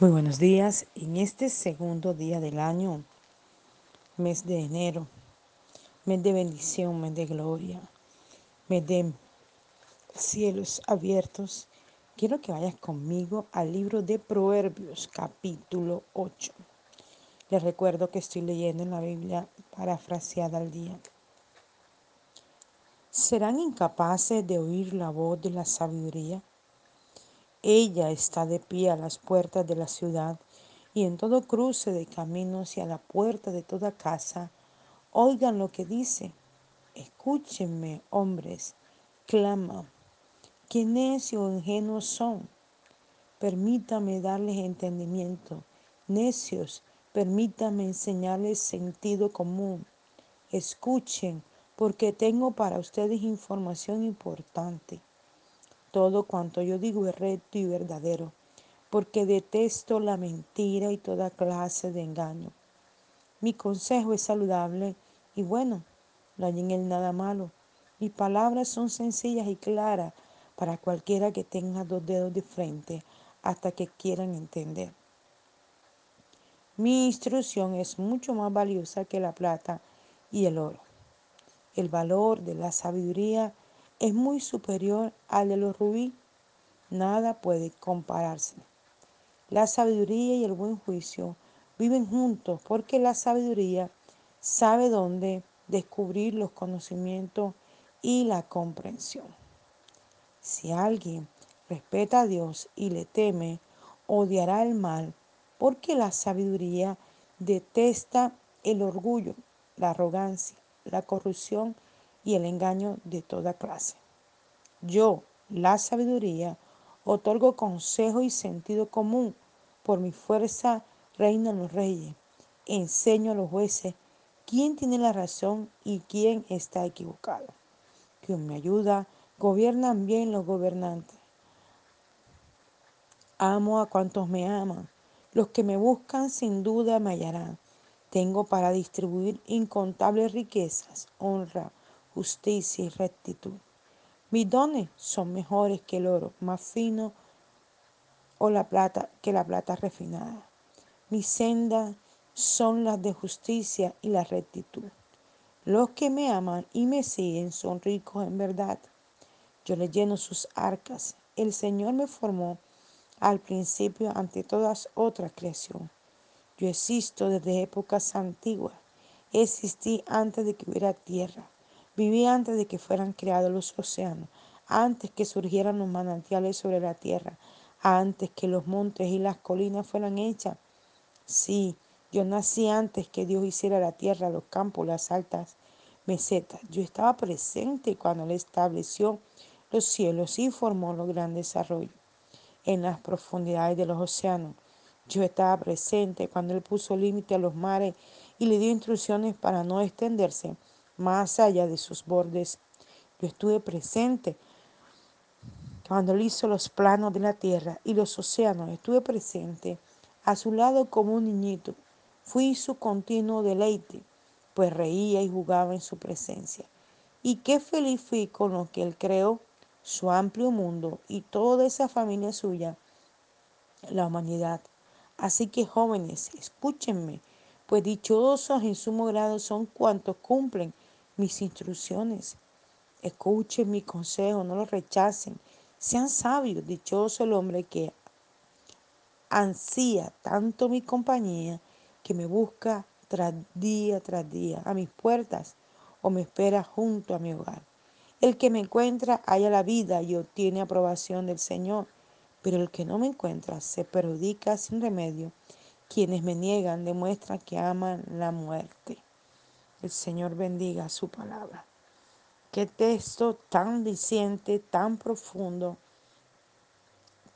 Muy buenos días. En este segundo día del año, mes de enero, mes de bendición, mes de gloria, mes de cielos abiertos, quiero que vayas conmigo al libro de Proverbios, capítulo 8. Les recuerdo que estoy leyendo en la Biblia parafraseada al día. ¿Serán incapaces de oír la voz de la sabiduría? Ella está de pie a las puertas de la ciudad y en todo cruce de caminos y a la puerta de toda casa. Oigan lo que dice. Escúchenme, hombres, clama. Qué necios o ingenuos son. Permítame darles entendimiento. Necios, permítame enseñarles sentido común. Escuchen, porque tengo para ustedes información importante. Todo cuanto yo digo es recto y verdadero, porque detesto la mentira y toda clase de engaño. Mi consejo es saludable y bueno, no hay en él nada malo. Mis palabras son sencillas y claras para cualquiera que tenga dos dedos de frente hasta que quieran entender. Mi instrucción es mucho más valiosa que la plata y el oro. El valor de la sabiduría es muy superior al de los rubí. Nada puede compararse. La sabiduría y el buen juicio viven juntos porque la sabiduría sabe dónde descubrir los conocimientos y la comprensión. Si alguien respeta a Dios y le teme, odiará el mal, porque la sabiduría detesta el orgullo, la arrogancia, la corrupción y el engaño de toda clase. Yo, la sabiduría, otorgo consejo y sentido común. Por mi fuerza reinan los reyes. Enseño a los jueces quién tiene la razón y quién está equivocado. Quien me ayuda, gobiernan bien los gobernantes. Amo a cuantos me aman. Los que me buscan sin duda me hallarán. Tengo para distribuir incontables riquezas, honra, justicia y rectitud. Mis dones son mejores que el oro, más fino o la plata que la plata refinada. Mis sendas son las de justicia y la rectitud. Los que me aman y me siguen son ricos en verdad. Yo le lleno sus arcas. El Señor me formó al principio ante todas otras creaciones. Yo existo desde épocas antiguas. Existí antes de que hubiera tierra. Viví antes de que fueran creados los océanos, antes que surgieran los manantiales sobre la tierra, antes que los montes y las colinas fueran hechas. Sí, yo nací antes que Dios hiciera la tierra, los campos, las altas mesetas. Yo estaba presente cuando Él estableció los cielos y formó los grandes arroyos en las profundidades de los océanos. Yo estaba presente cuando Él puso límite a los mares y le dio instrucciones para no extenderse más allá de sus bordes. Yo estuve presente cuando él hizo los planos de la tierra y los océanos. Estuve presente a su lado como un niñito. Fui su continuo deleite, pues reía y jugaba en su presencia. Y qué feliz fui con lo que él creó, su amplio mundo y toda esa familia suya, la humanidad. Así que jóvenes, escúchenme, pues dichosos en sumo grado son cuantos cumplen mis instrucciones. Escuchen mi consejo, no lo rechacen. Sean sabios, dichoso el hombre que ansía tanto mi compañía que me busca tras día tras día a mis puertas o me espera junto a mi hogar. El que me encuentra halla la vida y obtiene aprobación del Señor, pero el que no me encuentra se perjudica sin remedio. Quienes me niegan demuestran que aman la muerte. El Señor bendiga su palabra. Qué texto tan diciente, tan profundo,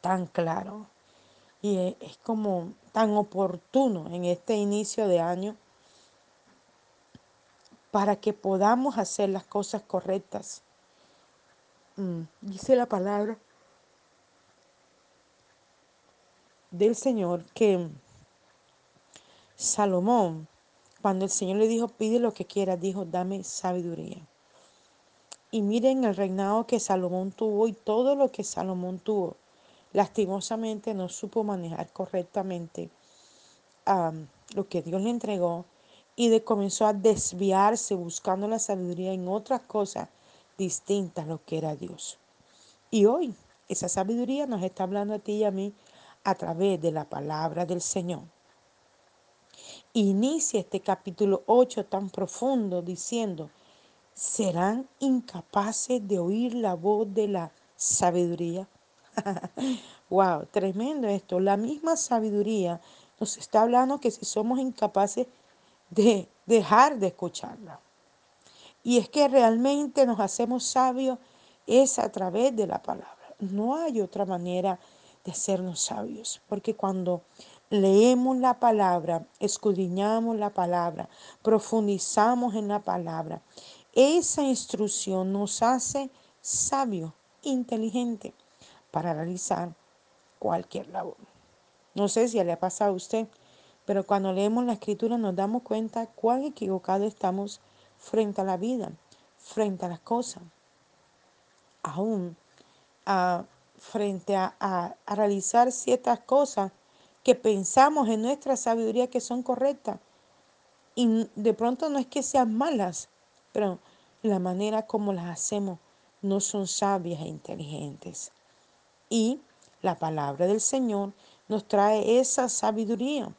tan claro. Y es como tan oportuno en este inicio de año para que podamos hacer las cosas correctas. Mm, dice la palabra del Señor que Salomón cuando el Señor le dijo, pide lo que quieras, dijo, dame sabiduría. Y miren el reinado que Salomón tuvo y todo lo que Salomón tuvo. lastimosamente no supo manejar correctamente lo que Dios le entregó y comenzó a desviarse buscando la sabiduría en otras cosas distintas a lo que era Dios. Y hoy esa sabiduría nos está hablando a ti y a mí a través de la palabra del Señor. Inicia este capítulo 8 tan profundo diciendo, ¿serán incapaces de oír la voz de la sabiduría? wow, tremendo esto. La misma sabiduría nos está hablando que si somos incapaces de dejar de escucharla. Y es que realmente nos hacemos sabios es a través de la palabra. No hay otra manera de hacernos sabios, porque cuando leemos la palabra, escudriñamos la palabra, profundizamos en la palabra, esa instrucción nos hace sabios, inteligentes para realizar cualquier labor. No sé si le ha pasado a usted, pero cuando leemos la escritura nos damos cuenta cuán equivocados estamos frente a la vida, frente a las cosas. Aún a, frente a, a realizar ciertas cosas que pensamos en nuestra sabiduría que son correctas. Y de pronto no es que sean malas, pero la manera como las hacemos no son sabias e inteligentes. Y la palabra del Señor nos trae esa sabiduría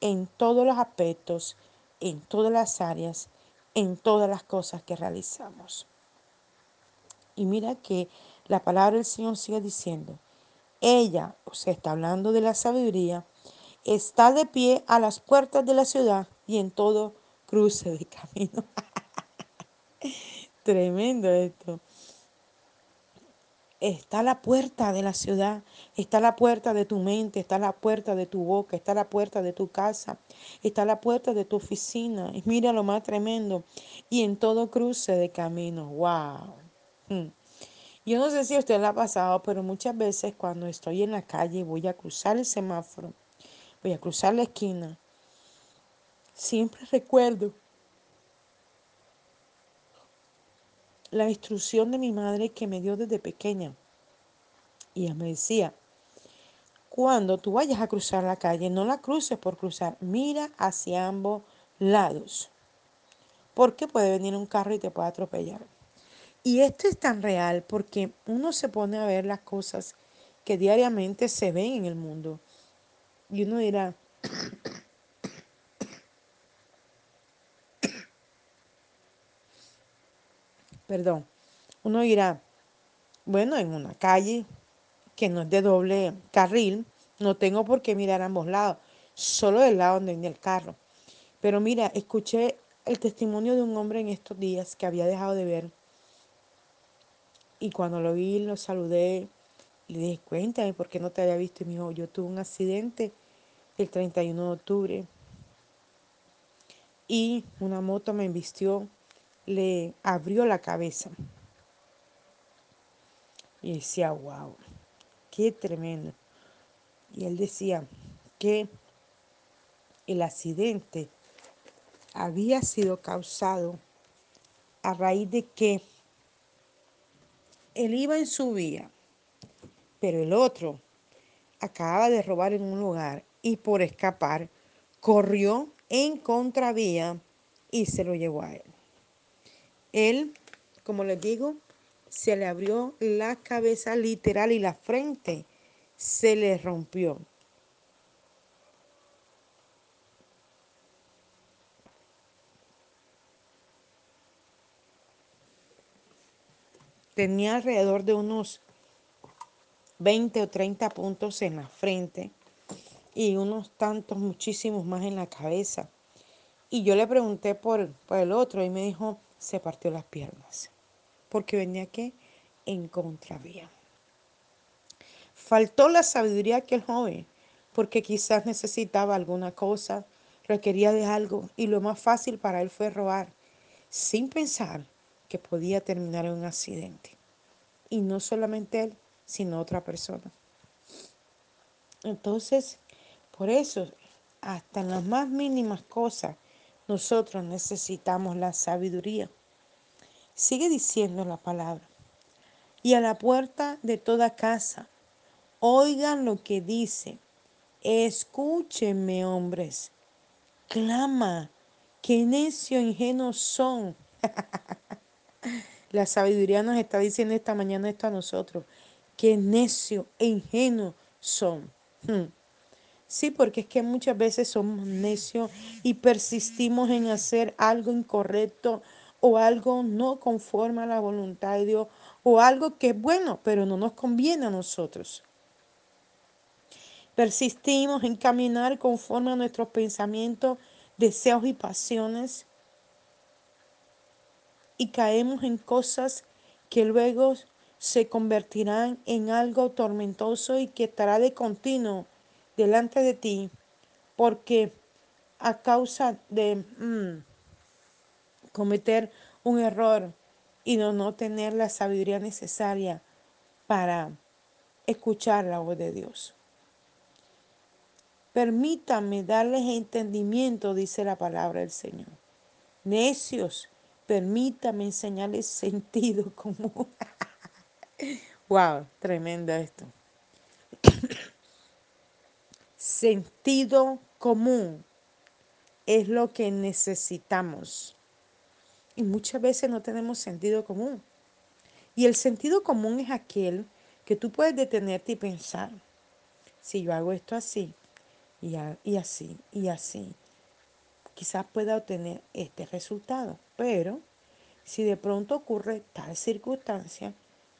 en todos los aspectos, en todas las áreas, en todas las cosas que realizamos. Y mira que la palabra del Señor sigue diciendo, ella, o sea, está hablando de la sabiduría, está de pie a las puertas de la ciudad y en todo cruce de camino. Tremendo esto está la puerta de la ciudad, está la puerta de tu mente, está la puerta de tu boca, está la puerta de tu casa, está la puerta de tu oficina. Y mira lo más tremendo. Y en todo cruce de camino. ¡Wow! Yo no sé si usted le ha pasado, pero muchas veces cuando estoy en la calle voy a cruzar el semáforo, voy a cruzar la esquina, siempre recuerdo la instrucción de mi madre que me dio desde pequeña. Y ella me decía, cuando tú vayas a cruzar la calle, no la cruces por cruzar, mira hacia ambos lados. Porque puede venir un carro y te puede atropellar. Y esto es tan real porque uno se pone a ver las cosas que diariamente se ven en el mundo. Y uno dirá, perdón, uno irá, bueno, en una calle que no es de doble carril, no tengo por qué mirar ambos lados, solo del lado donde viene el carro. Pero mira, escuché el testimonio de un hombre en estos días que había dejado de ver. Y cuando lo vi, lo saludé, le dije, cuéntame, ¿por qué no te había visto? Y me dijo, yo tuve un accidente el 31 de octubre y una moto me embistió le abrió la cabeza. Y decía, wow, qué tremendo. Y él decía que el accidente había sido causado a raíz de que él iba en su vía, pero el otro acababa de robar en un lugar y por escapar corrió en contravía y se lo llevó a él. Él, como les digo, se le abrió la cabeza literal y la frente se le rompió. Tenía alrededor de unos 20 o 30 puntos en la frente y unos tantos, muchísimos más en la cabeza. Y yo le pregunté por, por el otro y me dijo, se partió las piernas, porque venía que en contravía. Faltó la sabiduría que el joven, porque quizás necesitaba alguna cosa, requería de algo, y lo más fácil para él fue robar, sin pensar que podía terminar en un accidente. Y no solamente él, sino otra persona. Entonces, por eso, hasta en las más mínimas cosas, nosotros necesitamos la sabiduría. Sigue diciendo la palabra. Y a la puerta de toda casa Oigan lo que dice. Escúchenme, hombres. Clama. Qué necio ingenuos son. La sabiduría nos está diciendo esta mañana esto a nosotros. Qué necio e ingenuo son. Hmm. Sí, porque es que muchas veces somos necios y persistimos en hacer algo incorrecto o algo no conforme a la voluntad de Dios o algo que es bueno, pero no nos conviene a nosotros. Persistimos en caminar conforme a nuestros pensamientos, deseos y pasiones y caemos en cosas que luego se convertirán en algo tormentoso y que estará de continuo delante de ti, porque a causa de mm, cometer un error y no, tener la sabiduría necesaria para escuchar la voz de Dios. Permítame darles entendimiento, dice la palabra del Señor. Necios, permítame enseñarles sentido común. wow, tremendo esto. sentido común es lo que necesitamos. Y muchas veces no tenemos sentido común. Y el sentido común es aquel que tú puedes detenerte y pensar, si yo hago esto así, y así, y así, quizás pueda obtener este resultado. Pero si de pronto ocurre tal circunstancia,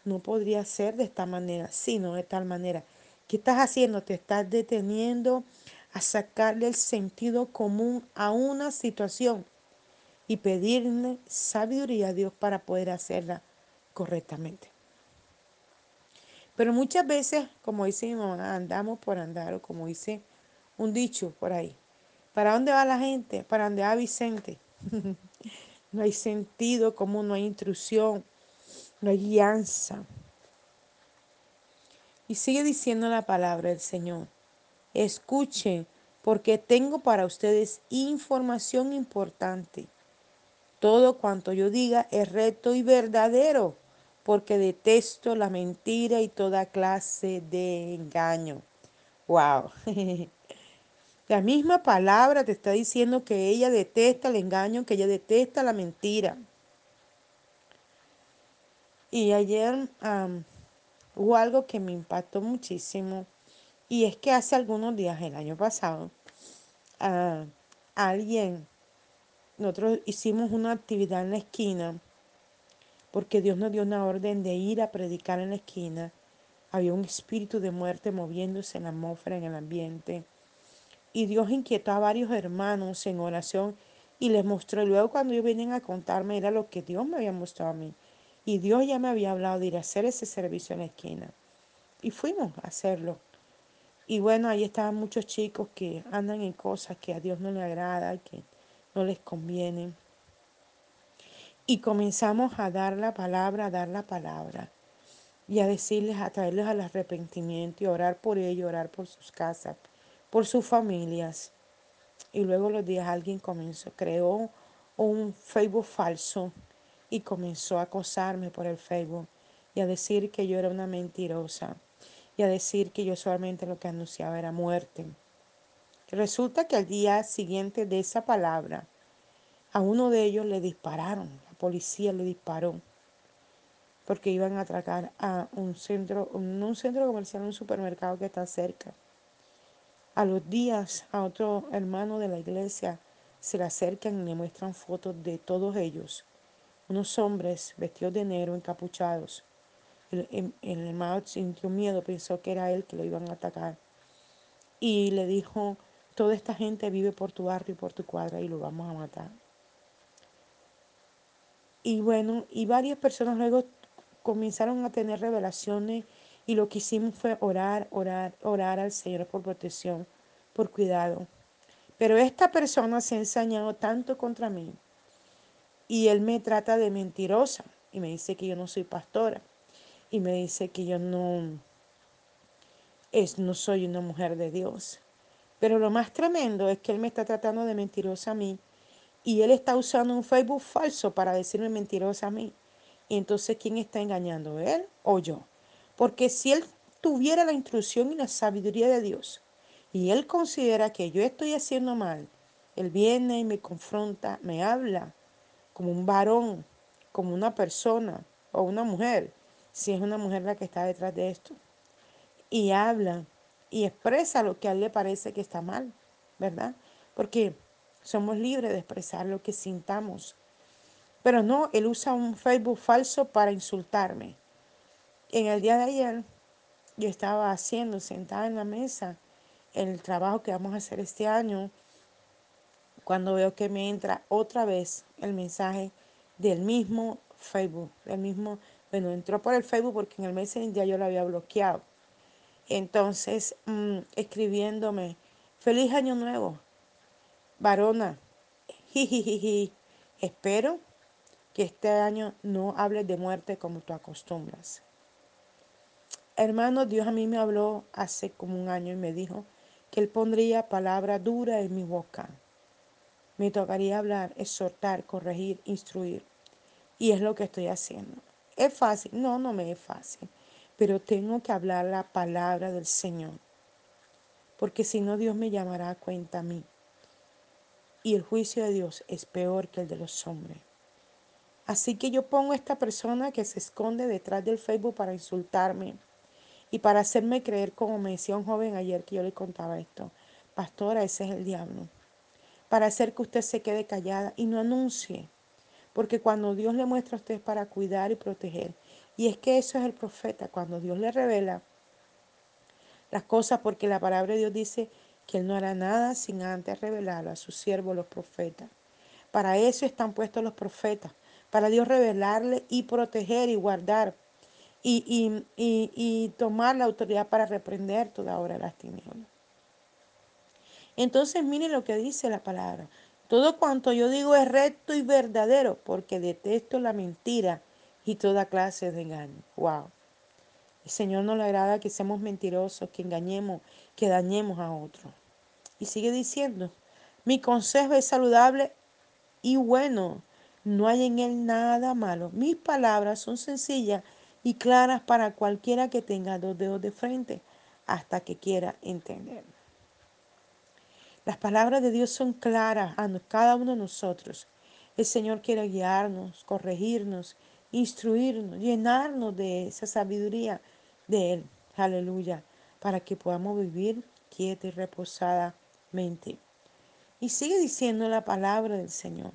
no podría ser de esta manera, sino de tal manera. ¿Qué estás haciendo? Te estás deteniendo a sacarle el sentido común a una situación y pedirle sabiduría a Dios para poder hacerla correctamente. Pero muchas veces, como dice mi mamá, andamos por andar, o como dice un dicho por ahí. ¿Para dónde va la gente? Para dónde va Vicente. no hay sentido común, no hay intrusión, no hay guianza. Y sigue diciendo la palabra del Señor. Escuchen, porque tengo para ustedes información importante. Todo cuanto yo diga es recto y verdadero, porque detesto la mentira y toda clase de engaño. Wow. La misma palabra te está diciendo que ella detesta el engaño, que ella detesta la mentira. Y ayer hubo algo que me impactó muchísimo y es que hace algunos días, el año pasado, uh, alguien, nosotros hicimos una actividad en la esquina porque Dios nos dio una orden de ir a predicar en la esquina. Había un espíritu de muerte moviéndose en la atmósfera, en el ambiente. Y Dios inquietó a varios hermanos en oración y les mostró. Y luego cuando ellos vienen a contarme era lo que Dios me había mostrado a mí. Y Dios ya me había hablado de ir a hacer ese servicio en la esquina. Y fuimos a hacerlo. Y bueno, ahí estaban muchos chicos que andan en cosas que a Dios no le agrada, que no les convienen. Y comenzamos a dar la palabra, a dar la palabra. Y a decirles, a traerles al arrepentimiento y orar por ellos, orar por sus casas, por sus familias. Y luego los días alguien comenzó, creó un Facebook falso y comenzó a acosarme por el Facebook y a decir que yo era una mentirosa y a decir que yo solamente lo que anunciaba era muerte. Resulta que al día siguiente de esa palabra, a uno de ellos le dispararon, la policía le disparó, porque iban a atracar a un centro, un centro comercial, un supermercado que está cerca. A los días, a otro hermano de la iglesia se le acercan y le muestran fotos de todos ellos, unos hombres vestidos de negro, encapuchados, el, hermano sintió miedo, pensó que era él que lo iban a atacar. Y le dijo, toda esta gente vive por tu barrio y por tu cuadra y lo vamos a matar. Y bueno, y varias personas luego comenzaron a tener revelaciones y lo que hicimos fue orar, orar, orar al Señor por protección, por cuidado. Pero esta persona se ha ensañado tanto contra mí y él me trata de mentirosa y me dice que yo no soy pastora y me dice que yo no es no soy una mujer de Dios. Pero lo más tremendo es que él me está tratando de mentirosa a mí y él está usando un Facebook falso para decirme mentirosa a mí. Y entonces, ¿quién está engañando? ¿Él o yo? Porque si él tuviera la instrucción y la sabiduría de Dios y Él considera que yo estoy haciendo mal, Él viene y me confronta, me habla como un varón, como una persona o una mujer, si es una mujer la que está detrás de esto, y habla y expresa lo que a él le parece que está mal, ¿verdad? Porque somos libres de expresar lo que sintamos. Pero no, él usa un Facebook falso para insultarme. En el día de ayer yo estaba haciendo, sentada en la mesa, el trabajo que vamos a hacer este año, cuando veo que me entra otra vez el mensaje del mismo Facebook, del mismo, bueno, entró por el Facebook porque en el Messenger yo lo había bloqueado. Entonces, mmm, escribiéndome, feliz año nuevo, varona, jijijiji, espero que este año no hables de muerte como tú acostumbras. Hermano, Dios a mí me habló hace como un año y me dijo que Él pondría palabra dura en mi boca. Me tocaría hablar, exhortar, corregir, instruir. Y es lo que estoy haciendo. ¿Es fácil? No, no me es fácil. Pero tengo que hablar la palabra del Señor. Porque si no, Dios me llamará a cuenta a mí. Y el juicio de Dios es peor que el de los hombres. Así que yo pongo a esta persona que se esconde detrás del Facebook para insultarme y para hacerme creer, como me decía un joven ayer que yo le contaba esto, pastora, ese es el diablo. Para hacer que usted se quede callada y no anuncie. Porque cuando Dios le muestra a usted es para cuidar y proteger. Y es que eso es el profeta, cuando Dios le revela las cosas, porque la palabra de Dios dice que Él no hará nada sin antes revelarlo a sus siervos los profetas. Para eso están puestos los profetas, para Dios revelarle y proteger y guardar y, y, tomar la autoridad para reprender toda obra de las tinieblas. Entonces miren lo que dice la palabra. Todo cuanto yo digo es recto y verdadero, porque detesto la mentira y toda clase de engaño. Wow. El Señor no le agrada que seamos mentirosos, que engañemos, que dañemos a otros. Y sigue diciendo, mi consejo es saludable y bueno, no hay en él nada malo. Mis palabras son sencillas y claras para cualquiera que tenga dos dedos de frente hasta que quiera entender. Las palabras de Dios son claras a cada uno de nosotros. El Señor quiere guiarnos, corregirnos, instruirnos, llenarnos de esa sabiduría de Él. Aleluya. Para que podamos vivir quieta y reposadamente. Y sigue diciendo la palabra del Señor.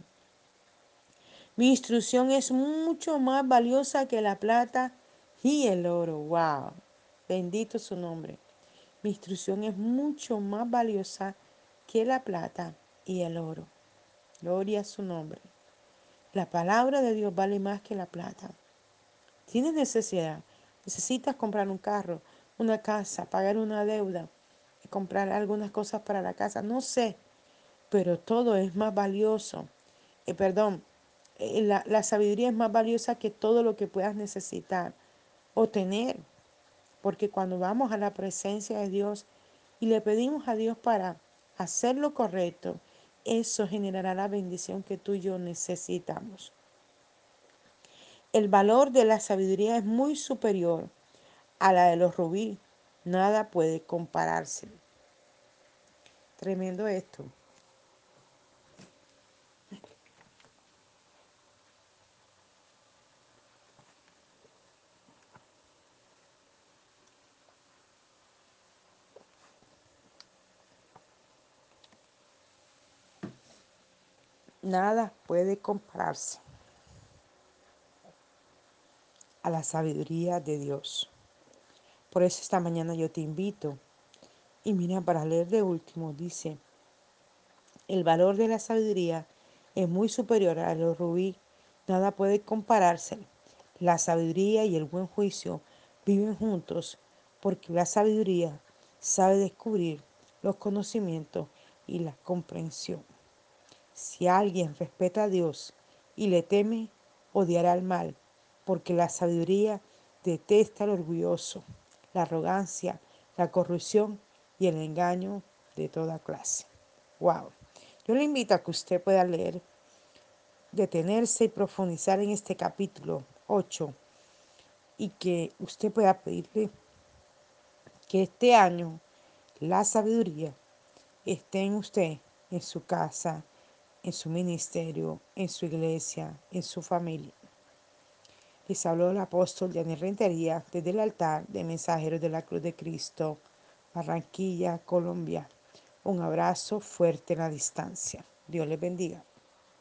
Mi instrucción es mucho más valiosa que la plata y el oro. Wow. Bendito su nombre. Mi instrucción es mucho más valiosa que la plata y el oro. Gloria a su nombre. La palabra de Dios vale más que la plata. Tienes necesidad. Necesitas comprar un carro, una casa, pagar una deuda, comprar algunas cosas para la casa. No sé. Pero todo es más valioso. Eh, perdón, la, la sabiduría es más valiosa que todo lo que puedas necesitar o tener. Porque cuando vamos a la presencia de Dios y le pedimos a Dios para hacer lo correcto, eso generará la bendición que tú y yo necesitamos. El valor de la sabiduría es muy superior a la de los rubíes. Nada puede compararse. Tremendo esto. Nada puede compararse a la sabiduría de Dios. Por eso esta mañana yo te invito. Y mira, para leer de último, dice, el valor de la sabiduría es muy superior a los rubí. Nada puede compararse. La sabiduría y el buen juicio viven juntos porque la sabiduría sabe descubrir los conocimientos y la comprensión. Si alguien respeta a Dios y le teme, odiará el mal, porque la sabiduría detesta al orgulloso, la arrogancia, la corrupción y el engaño de toda clase. Wow. Yo le invito a que usted pueda leer, detenerse y profundizar en este capítulo 8 y que usted pueda pedirle Que este año la sabiduría esté en usted, en su casa, en su ministerio, en su iglesia, en su familia. Les habló el apóstol Daniel Rentería desde el altar de Mensajeros de la Cruz de Cristo, Barranquilla, Colombia. Un abrazo fuerte en la distancia. Dios les bendiga.